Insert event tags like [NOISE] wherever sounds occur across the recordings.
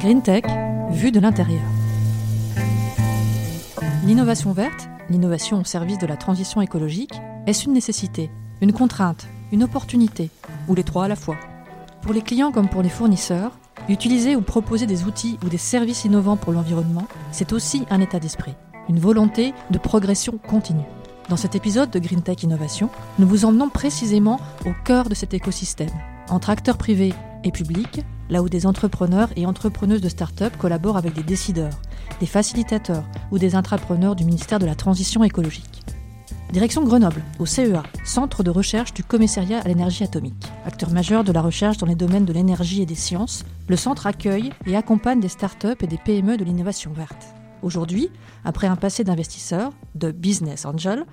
Green Tech, vue de l'intérieur. L'innovation verte, l'innovation au service de la transition écologique, est-ce une nécessité, une contrainte, une opportunité, ou les trois à la fois Pour les clients comme pour les fournisseurs, utiliser ou proposer des outils ou des services innovants pour l'environnement, c'est aussi un état d'esprit, une volonté de progression continue. Dans cet épisode de Green Tech Innovation, nous vous emmenons précisément au cœur de cet écosystème, entre acteurs privés et publics, là où des entrepreneurs et entrepreneuses de start-up collaborent avec des décideurs, des facilitateurs ou des intrapreneurs du ministère de la Transition écologique. Direction Grenoble, au CEA, Centre de recherche du commissariat à l'énergie atomique. Acteur majeur de la recherche dans les domaines de l'énergie et des sciences, le centre accueille et accompagne des start-up et des PME de l'innovation verte. Aujourd'hui, après un passé d'investisseur, de business angel,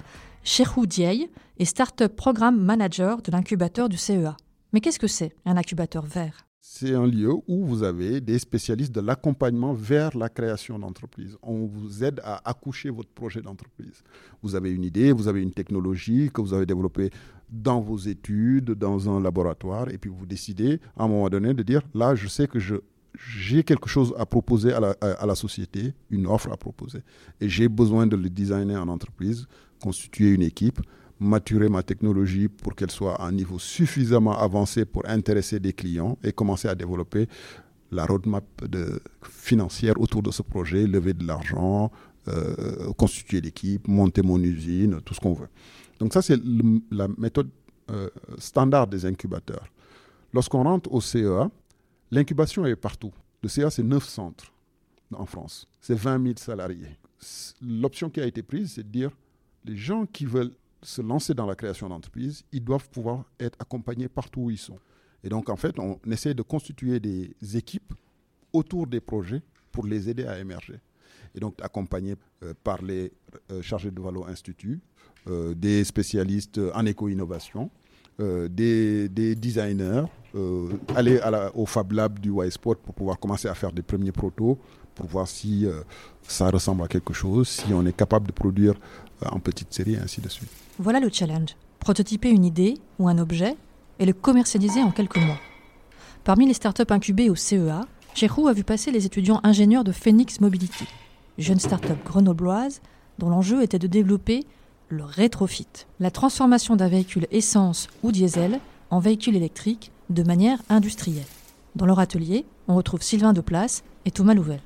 Cherhou Dieye est Startup Programme Manager de l'incubateur du CEA. Mais qu'est-ce que c'est un incubateur vert? C'est un lieu où vous avez des spécialistes de l'accompagnement vers la création d'entreprise. On vous aide à accoucher votre projet d'entreprise. Vous avez une idée, vous avez une technologie que vous avez développée dans vos études, dans un laboratoire, et puis vous décidez à un moment donné de dire, là, je sais que j'ai quelque chose à proposer à la, à la, société, une offre à proposer. Et j'ai besoin de le designer en entreprise, constituer une équipe, maturer ma technologie pour qu'elle soit à un niveau suffisamment avancé pour intéresser des clients et commencer à développer la roadmap financière autour de ce projet, lever de l'argent, euh, constituer l'équipe, monter mon usine, tout ce qu'on veut. Donc ça, c'est la méthode euh, standard des incubateurs. Lorsqu'on rentre au CEA, L'incubation est partout. Le CA, c'est 9 centres en France. C'est 20 000 salariés. L'option qui a été prise, c'est de dire les gens qui veulent se lancer dans la création d'entreprise, ils doivent pouvoir être accompagnés partout où ils sont. Et donc, en fait, on essaie de constituer des équipes autour des projets pour les aider à émerger. Et donc, accompagnés euh, par les euh, chargés de Valo Institut, euh, des spécialistes en éco-innovation, des, des, designers, aller au Fab Lab du Y-Sport pour pouvoir commencer à faire des premiers protos, pour voir si ça ressemble à quelque chose, si on est capable de produire en petite série, ainsi de suite. Voilà le challenge. Prototyper une idée ou un objet et le commercialiser en quelques mois. Parmi les startups incubées au CEA, Cherou a vu passer les étudiants ingénieurs de Phoenix Mobility, jeune startup grenobloise dont l'enjeu était de développer le rétrofit, la transformation d'un véhicule essence ou diesel en véhicule électrique de manière industrielle. Dans leur atelier, on retrouve Sylvain Deplace et Thomas Louvel.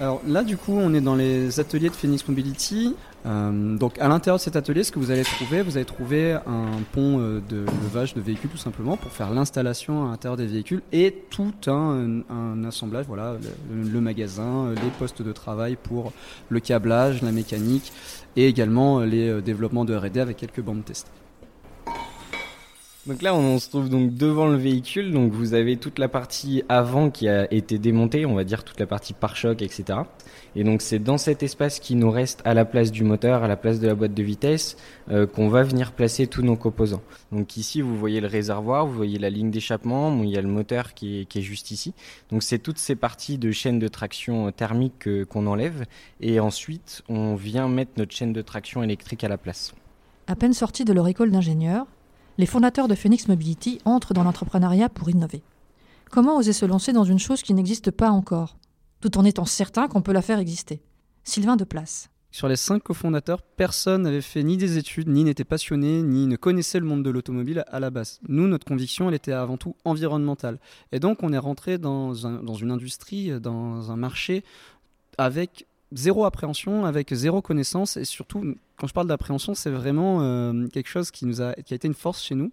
Alors là, du coup, on est dans les ateliers de Phoenix Mobility. Euh, donc à l'intérieur de cet atelier, ce que vous allez trouver, vous allez trouver un pont euh, de levage de véhicules tout simplement pour faire l'installation à l'intérieur des véhicules et tout un, assemblage, voilà, le, magasin, les postes de travail pour le câblage, la mécanique et également les euh, développements de R&D avec quelques bandes test. Donc là, on, se trouve donc devant le véhicule. Donc vous avez toute la partie avant qui a été démontée, on va dire toute la partie pare-choc, etc. Et donc c'est dans cet espace qui nous reste à la place du moteur, à la place de la boîte de vitesse, euh, qu'on va venir placer tous nos composants. Donc ici, vous voyez le réservoir, vous voyez la ligne d'échappement, il y a le moteur qui est, juste ici. Donc c'est toutes ces parties de chaîne de traction thermique qu'on enlève. Et ensuite, on vient mettre notre chaîne de traction électrique à la place. À peine sorti de leur école d'ingénieur, les fondateurs de Phoenix Mobility entrent dans l'entrepreneuriat pour innover. Comment oser se lancer dans une chose qui n'existe pas encore, tout en étant certain qu'on peut la faire exister? Sylvain Deplace. Sur les cinq cofondateurs, personne n'avait fait ni des études, ni n'était passionné, ni ne connaissait le monde de l'automobile à la base. Nous, notre conviction, elle était avant tout environnementale. Et donc, on est rentré dans, dans une industrie, dans un marché avec zéro appréhension, avec zéro connaissance. Et surtout, quand je parle d'appréhension, c'est vraiment euh, quelque chose qui, nous a, qui a été une force chez nous.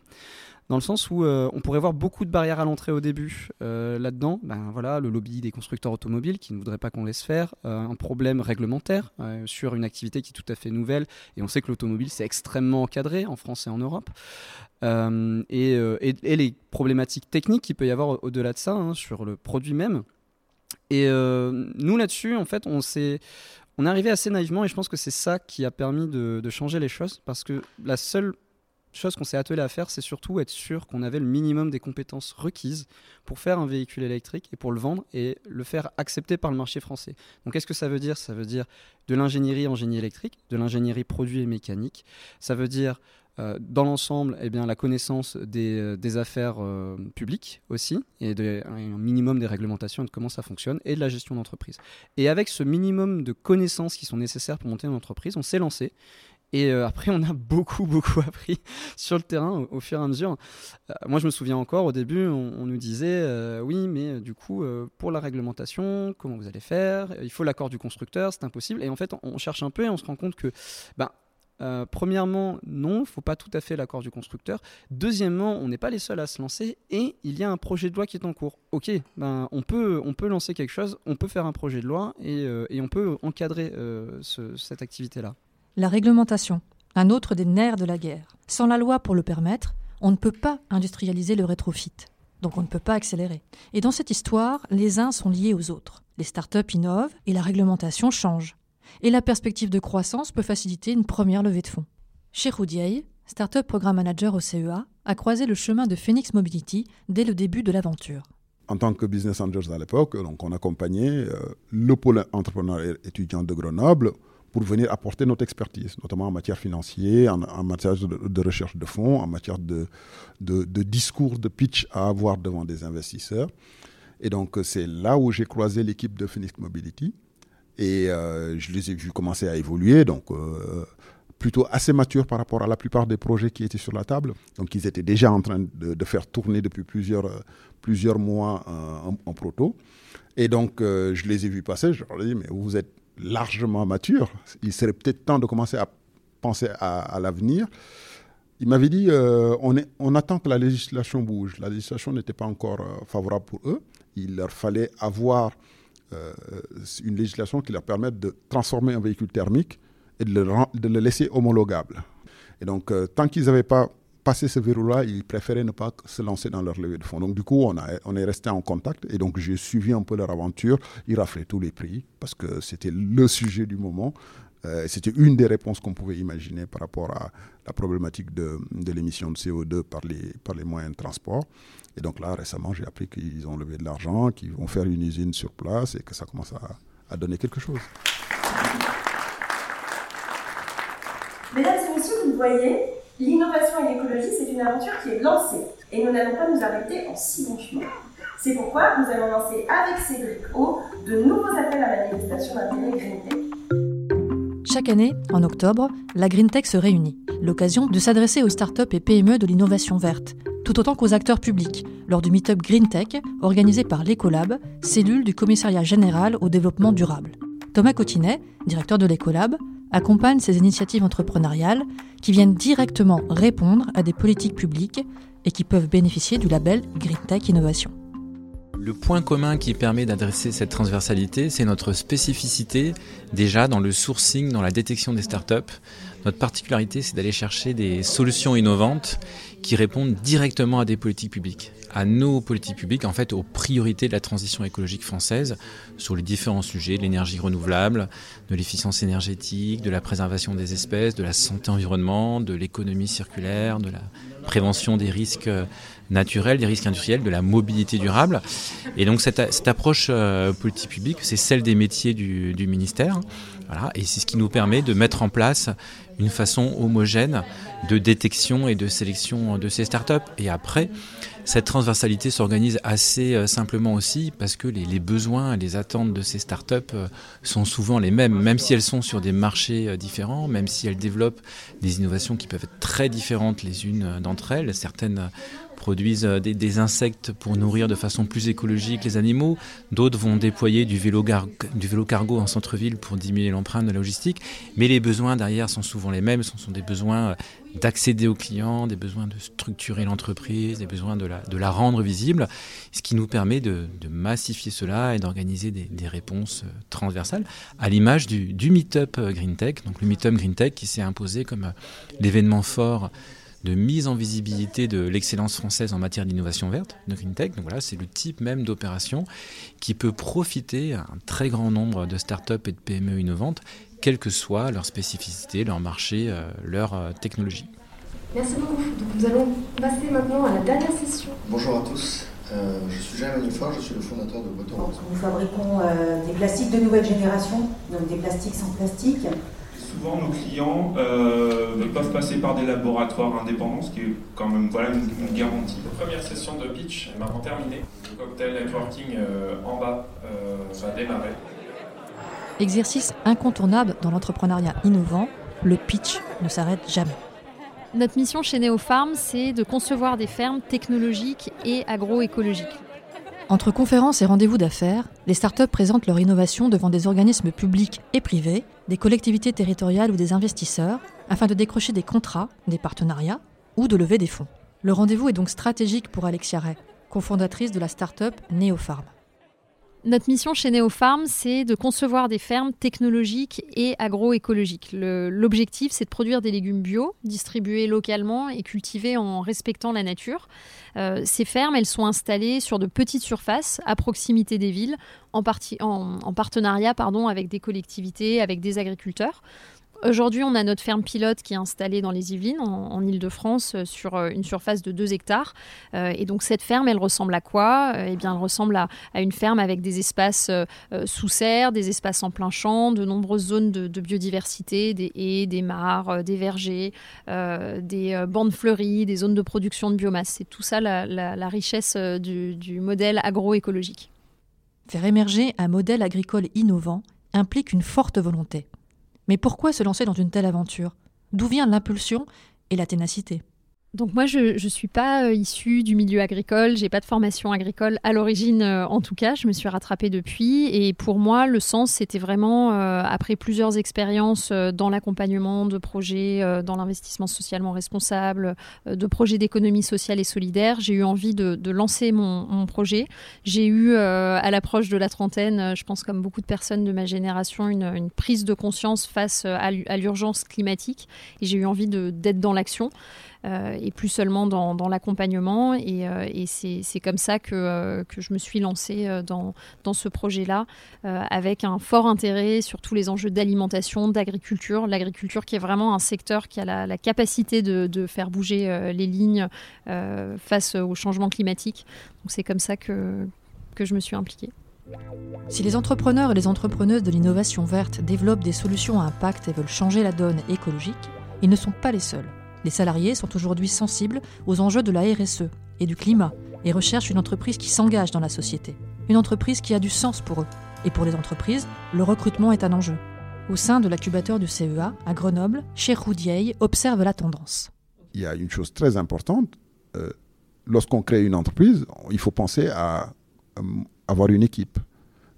Dans le sens où euh, on pourrait voir beaucoup de barrières à l'entrée au début. Euh, là-dedans, ben voilà, le lobby des constructeurs automobiles qui ne voudraient pas qu'on laisse faire, un problème réglementaire sur une activité qui est tout à fait nouvelle. Et on sait que l'automobile, c'est extrêmement encadré en France et en Europe. Et, et, les problématiques techniques qu'il peut y avoir au-delà de ça, hein, sur le produit même. Et euh, nous, là-dessus, en fait, on s'est. On est arrivé assez naïvement et je pense que c'est ça qui a permis de, changer les choses parce que la seule chose qu'on s'est attelé à faire, c'est surtout être sûr qu'on avait le minimum des compétences requises pour faire un véhicule électrique et pour le vendre et le faire accepter par le marché français. Donc qu'est-ce que ça veut dire? Ça veut dire de l'ingénierie en génie électrique, de l'ingénierie produit et mécanique. Ça veut dire dans l'ensemble, eh la connaissance des, euh, affaires euh, publiques aussi, et un minimum des réglementations et de comment ça fonctionne, et de la gestion d'entreprise. Et avec ce minimum de connaissances qui sont nécessaires pour monter une entreprise, on s'est lancé. Et après, on a [LAUGHS] beaucoup, beaucoup appris [LAUGHS] sur le terrain au, fur et à mesure. moi, je me souviens encore, au début, on, nous disait, oui, mais du coup, pour la réglementation, comment vous allez faire? Il faut l'accord du constructeur, c'est impossible. Et en fait, on, cherche un peu et on se rend compte que, ben, euh, premièrement, non, il ne faut pas tout à fait l'accord du constructeur. Deuxièmement, on n'est pas les seuls à se lancer et il y a un projet de loi qui est en cours. Ok, ben, on, peut, on peut lancer quelque chose, on peut faire un projet de loi et, euh, on peut encadrer euh, cette activité-là. La réglementation, un autre des nerfs de la guerre. Sans la loi pour le permettre, on ne peut pas industrialiser le rétrofit. Donc on ne peut pas accélérer. Et dans cette histoire, les uns sont liés aux autres. Les startups innovent et la réglementation change et la perspective de croissance peut faciliter une première levée de fonds. Chez Roudier, Startup Programme Manager au CEA, a croisé le chemin de Phoenix Mobility dès le début de l'aventure. En tant que business angels à l'époque, on accompagnait euh, le pôle entrepreneur étudiant de Grenoble pour venir apporter notre expertise, notamment en matière financière, en, matière de, recherche de fonds, en matière de, discours, de pitch à avoir devant des investisseurs. Et donc c'est là où j'ai croisé l'équipe de Phoenix Mobility et euh, je les ai vus commencer à évoluer, donc euh, plutôt assez matures par rapport à la plupart des projets qui étaient sur la table. Donc ils étaient déjà en train de, faire tourner depuis plusieurs, euh, plusieurs mois en, proto. Et donc je les ai vus passer, je leur ai dit, mais vous êtes largement matures, il serait peut-être temps de commencer à penser à, l'avenir. Il m'avait dit, on, attend que la législation bouge. La législation n'était pas encore favorable pour eux. Il leur fallait avoir une législation qui leur permette de transformer un véhicule thermique et de le, de le laisser homologable. Et donc, euh, tant qu'ils n'avaient pas passé ce verrou-là, ils préféraient ne pas se lancer dans leur levée de fonds. Donc, du coup, on, a, on est resté en contact et donc j'ai suivi un peu leur aventure. Ils raflaient tous les prix parce que c'était le sujet du moment. Euh, c'était une des réponses qu'on pouvait imaginer par rapport à la problématique de, l'émission de CO2 par les, moyens de transport. Et donc là, récemment, j'ai appris qu'ils ont levé de l'argent, qu'ils vont faire une usine sur place et que ça commence à, donner quelque chose. Mesdames et messieurs, vous voyez, l'innovation et l'écologie, c'est une aventure qui est lancée. Et nous n'allons pas nous arrêter en si bon chemin. C'est pourquoi nous allons lancer avec Cédric O de nouveaux appels à manifestation d'intérêt Green Chaque année, en octobre, la Green Tech se réunit, l'occasion de s'adresser aux startups et PME de l'innovation verte, tout autant qu'aux acteurs publics, lors du Meetup Green Tech organisé par l'Ecolab, cellule du Commissariat général au développement durable. Thomas Cotinet, directeur de l'Ecolab, accompagne ces initiatives entrepreneuriales qui viennent directement répondre à des politiques publiques et qui peuvent bénéficier du label Green Tech Innovation. Le point commun qui permet d'adresser cette transversalité, c'est notre spécificité déjà dans le sourcing, dans la détection des startups. Notre particularité, c'est d'aller chercher des solutions innovantes qui répondent directement à des politiques publiques, à nos politiques publiques, en fait, aux priorités de la transition écologique française sur les différents sujets, de l'énergie renouvelable, de l'efficience énergétique, de la préservation des espèces, de la santé environnement, de l'économie circulaire, de la prévention des risques naturels, des risques industriels, de la mobilité durable. Et donc cette, cette approche euh, politique publique, c'est celle des métiers du, du ministère. Voilà, et c'est ce qui nous permet de mettre en place une façon homogène de détection et de sélection de ces startups. Et après, cette transversalité s'organise assez euh, simplement aussi parce que les, besoins et les attentes de ces startups euh, sont souvent les mêmes, même si elles sont sur des marchés euh, différents, même si elles développent des innovations qui peuvent être très différentes les unes d'entre elles. Certaines produisent des, insectes pour nourrir de façon plus écologique les animaux. D'autres vont déployer du vélo, cargo en centre-ville pour diminuer l'empreinte de la logistique. Mais les besoins derrière sont souvent les mêmes. Ce sont des besoins d'accéder aux clients, des besoins de structurer l'entreprise, des besoins de la, rendre visible, ce qui nous permet de, massifier cela et d'organiser des, réponses euh, transversales, à l'image du, du Meetup euh, Green Tech, donc le Meetup Green Tech qui s'est imposé comme euh, l'événement fort de mise en visibilité de l'excellence française en matière d'innovation verte, de Green Tech. Donc voilà, c'est le type même d'opération qui peut profiter à un très grand nombre de startups et de PME innovantes quelle que soit leur spécificité, leur marché, euh, leur euh, technologie. Merci beaucoup. Donc nous allons passer maintenant à la dernière session. Bonjour à tous. Euh, je suis Jean Manufort, je suis le fondateur de Boton. Nous fabriquons des plastiques de nouvelle génération, donc des plastiques sans plastique. Souvent nos clients euh, peuvent passer par des laboratoires indépendants, ce qui est quand même voilà, une, garantie. La première session de pitch est maintenant terminée. Le cocktail networking euh, en bas euh, va démarrer. Exercice incontournable dans l'entrepreneuriat innovant, le pitch ne s'arrête jamais. Notre mission chez Neopharm, c'est de concevoir des fermes technologiques et agroécologiques. Entre conférences et rendez-vous d'affaires, les startups présentent leur innovation devant des organismes publics et privés, des collectivités territoriales ou des investisseurs, afin de décrocher des contrats, des partenariats ou de lever des fonds. Le rendez-vous est donc stratégique pour Alexia Ray, cofondatrice de la startup Neopharm. Notre mission chez Neopharm, c'est de concevoir des fermes technologiques et agroécologiques. L'objectif, c'est de produire des légumes bio, distribués localement et cultivés en respectant la nature. Euh, ces fermes, elles sont installées sur de petites surfaces à proximité des villes, en, en partenariat pardon, avec des collectivités, avec des agriculteurs. Aujourd'hui, on a notre ferme pilote qui est installée dans les Yvelines, en, Ile-de-France, euh, sur euh, une surface de 2 hectares. Euh, et donc, cette ferme, elle ressemble à quoi? Eh bien, elle ressemble à, une ferme avec des espaces sous serre, des espaces en plein champ, de nombreuses zones de, biodiversité, des haies, des mares, des vergers, des bandes fleuries, des zones de production de biomasse. C'est tout ça la, richesse du modèle agroécologique. Faire émerger un modèle agricole innovant implique une forte volonté. Mais pourquoi se lancer dans une telle aventure? D'où vient l'impulsion et la ténacité? Donc moi, je ne suis pas euh, issue du milieu agricole, j'ai pas de formation agricole à l'origine euh, en tout cas, je me suis rattrapée depuis et pour moi, le sens, c'était vraiment, euh, après plusieurs expériences dans l'accompagnement de projets, dans l'investissement socialement responsable, de projets d'économie sociale et solidaire, j'ai eu envie de, lancer mon, projet. J'ai eu, à l'approche de la trentaine, je pense comme beaucoup de personnes de ma génération, une, prise de conscience face à l'urgence climatique et j'ai eu envie d'être dans l'action. Euh, et plus seulement dans, l'accompagnement. Et, euh, c'est comme ça que, euh, que, je me suis lancée dans, ce projet-là, avec un fort intérêt sur tous les enjeux d'alimentation, d'agriculture. L'agriculture qui est vraiment un secteur qui a la, capacité de, faire bouger les lignes face au changement climatique. Donc c'est comme ça que je me suis impliquée. Si les entrepreneurs et les entrepreneuses de l'innovation verte développent des solutions à impact et veulent changer la donne écologique, ils ne sont pas les seuls. Les salariés sont aujourd'hui sensibles aux enjeux de la RSE et du climat et recherchent une entreprise qui s'engage dans la société, une entreprise qui a du sens pour eux. Et pour les entreprises, le recrutement est un enjeu. Au sein de l'incubateur du CEA, à Grenoble, Cher Roudier observe la tendance. Il y a une chose très importante. Euh, lorsqu'on crée une entreprise, il faut penser à avoir une équipe,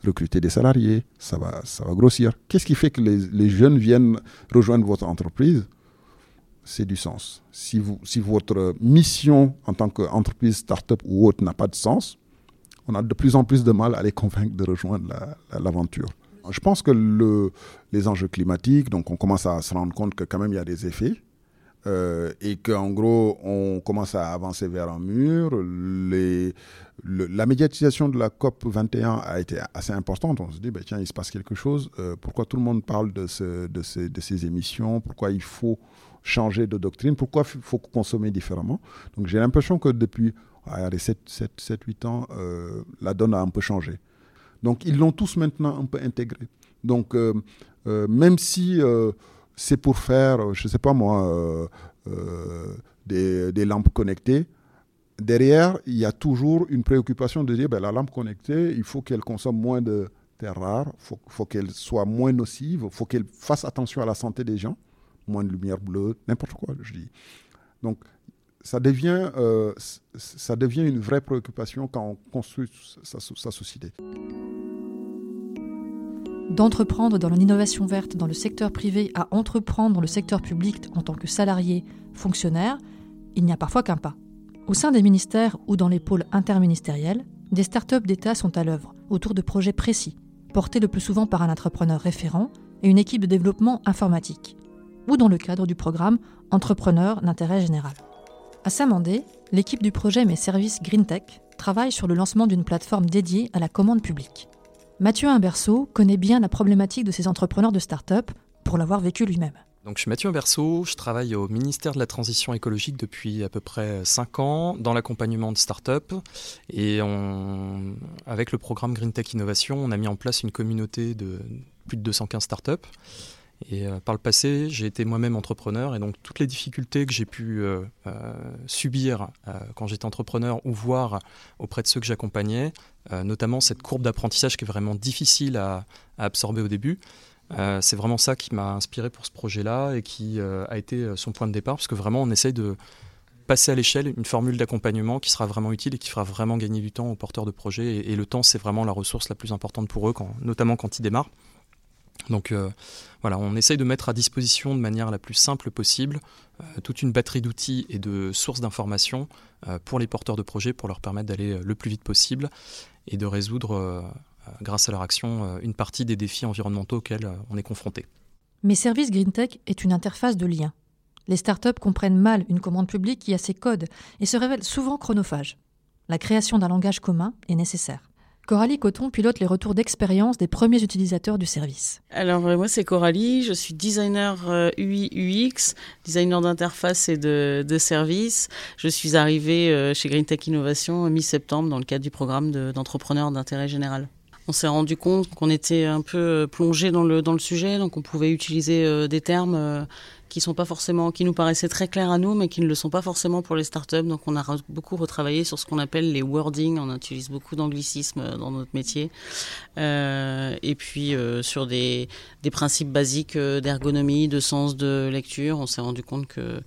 recruter des salariés, ça va, ça va grossir. Qu'est-ce qui fait que les jeunes viennent rejoindre votre entreprise? C'est du sens. Si, vous, si votre mission en tant qu'entreprise, start-up ou autre n'a pas de sens, on a de plus en plus de mal à les convaincre de rejoindre l'aventure. Je pense que le, les enjeux climatiques, donc on commence à se rendre compte que quand même il y a des effets. Euh, et qu'en gros, on commence à avancer vers un mur. La médiatisation de la COP 21 a été assez importante. On se dit, bah, tiens, il se passe quelque chose. Euh, pourquoi tout le monde parle de ces émissions? Pourquoi il faut changer de doctrine Pourquoi il faut consommer différemment? Donc j'ai l'impression que depuis 7-8 ans, euh, la donne a un peu changé. Donc ils l'ont tous maintenant un peu intégré. Donc euh, euh, même si c'est pour faire, je ne sais pas moi, des, des, lampes connectées, derrière, il y a toujours une préoccupation de dire ben, la lampe connectée, il faut qu'elle consomme moins de terres rares, il faut, faut qu'elle soit moins nocive, il faut qu'elle fasse attention à la santé des gens moins de lumière bleue, n'importe quoi, je dis. Donc, ça devient, euh, ça devient une vraie préoccupation quand on construit sa, société. D'entreprendre dans l'innovation verte dans le secteur privé à entreprendre dans le secteur public en tant que salarié, fonctionnaire, il n'y a parfois qu'un pas. Au sein des ministères ou dans les pôles interministériels, des startups d'État sont à l'œuvre autour de projets précis, portés le plus souvent par un entrepreneur référent et une équipe de développement informatique ou dans le cadre du programme Entrepreneurs d'intérêt général. À Saint-Mandé, l'équipe du projet Mes Services Green Tech travaille sur le lancement d'une plateforme dédiée à la commande publique. Mathieu Imberceau connaît bien la problématique de ces entrepreneurs de start-up pour l'avoir vécu lui-même. Donc, je suis Mathieu Imberceau, je travaille au ministère de la Transition écologique depuis à peu près 5 ans dans l'accompagnement de start-up. Et avec le programme Green Tech Innovation, on a mis en place une communauté de plus de 215 start-up Et par le passé, j'ai été moi-même entrepreneur et donc toutes les difficultés que j'ai pu subir quand j'étais entrepreneur ou voir auprès de ceux que j'accompagnais, notamment cette courbe d'apprentissage qui est vraiment difficile à, absorber au début, c'est vraiment ça qui m'a inspiré pour ce projet-là et qui a été son point de départ, parce que vraiment on essaye de passer à l'échelle une formule d'accompagnement qui sera vraiment utile et qui fera vraiment gagner du temps aux porteurs de projets. Et, le temps, c'est vraiment la ressource la plus importante pour eux, notamment quand ils démarrent. Donc euh, voilà, on essaye de mettre à disposition de manière la plus simple possible euh, toute une batterie d'outils et de sources d'informations euh, pour les porteurs de projets pour leur permettre d'aller le plus vite possible et de résoudre, grâce à leur action, une partie des défis environnementaux auxquels on est confronté. Mais Service GreenTech est une interface de lien les startups comprennent mal une commande publique qui a ses codes et se révèlent souvent chronophages. La création d'un langage commun est nécessaire. Coralie Coton pilote les retours d'expérience des premiers utilisateurs du service. Alors euh, moi c'est Coralie, je suis designer UI euh, UX, designer d'interface et de, de service. Je suis arrivée euh, chez Green Tech Innovation mi-septembre dans le cadre du programme d'entrepreneurs d'intérêt général. On s'est rendu compte qu'on était un peu plongé dans le, dans le sujet, donc on pouvait utiliser des termes qui nous paraissaient très clairs à nous, mais qui ne le sont pas forcément pour les startups. Donc on a beaucoup retravaillé sur ce qu'on appelle les wordings. On utilise beaucoup d'anglicisme euh, dans notre métier. Euh, et puis euh, sur des, principes basiques d'ergonomie, de sens de lecture, on s'est rendu compte que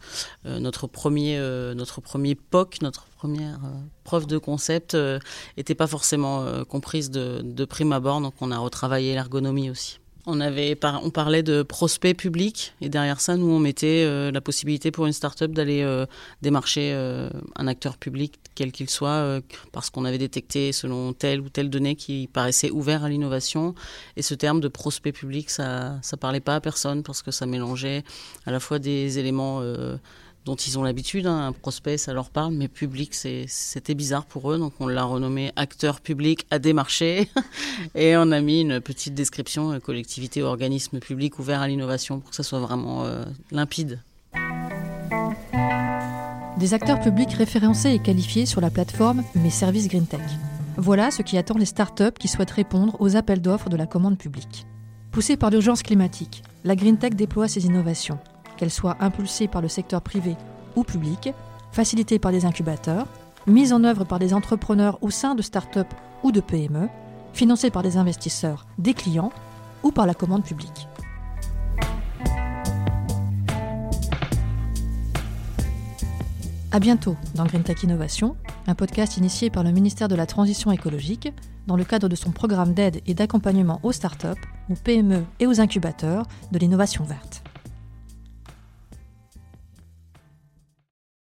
notre premier, notre premier POC, notre première preuve de concept, n'était pas forcément comprise de prime abord. Donc on a retravaillé l'ergonomie aussi. On, avait, on parlait de prospect public et derrière ça, nous, on mettait euh, la possibilité pour une start-up d'aller euh, démarcher euh, un acteur public, quel qu'il soit, parce qu'on avait détecté selon telle ou telle donnée qui paraissait ouvert à l'innovation. Et ce terme de prospect public, ça ne parlait pas à personne parce que ça mélangeait à la fois des éléments dont ils ont l'habitude. Hein. Un prospect, ça leur parle, mais public, c'était bizarre pour eux. Donc on l'a renommé acteur public à démarcher. [LAUGHS] Et on a mis une petite description euh, collectivité, organisme public ouvert à l'innovation pour que ça soit vraiment euh, limpide. Des acteurs publics référencés et qualifiés sur la plateforme Mes services Green Tech. Voilà ce qui attend les startups qui souhaitent répondre aux appels d'offres de la commande publique. Poussée par l'urgence climatique, la Green Tech déploie ses innovations qu'elles soient impulsées par le secteur privé ou public, facilitées par des incubateurs, mises en œuvre par des entrepreneurs au sein de start-up ou de PME, financées par des investisseurs, des clients ou par la commande publique. À bientôt dans Green Tech Innovation, un podcast initié par le ministère de la Transition écologique dans le cadre de son programme d'aide et d'accompagnement aux start-up, aux PME et aux incubateurs de l'innovation verte.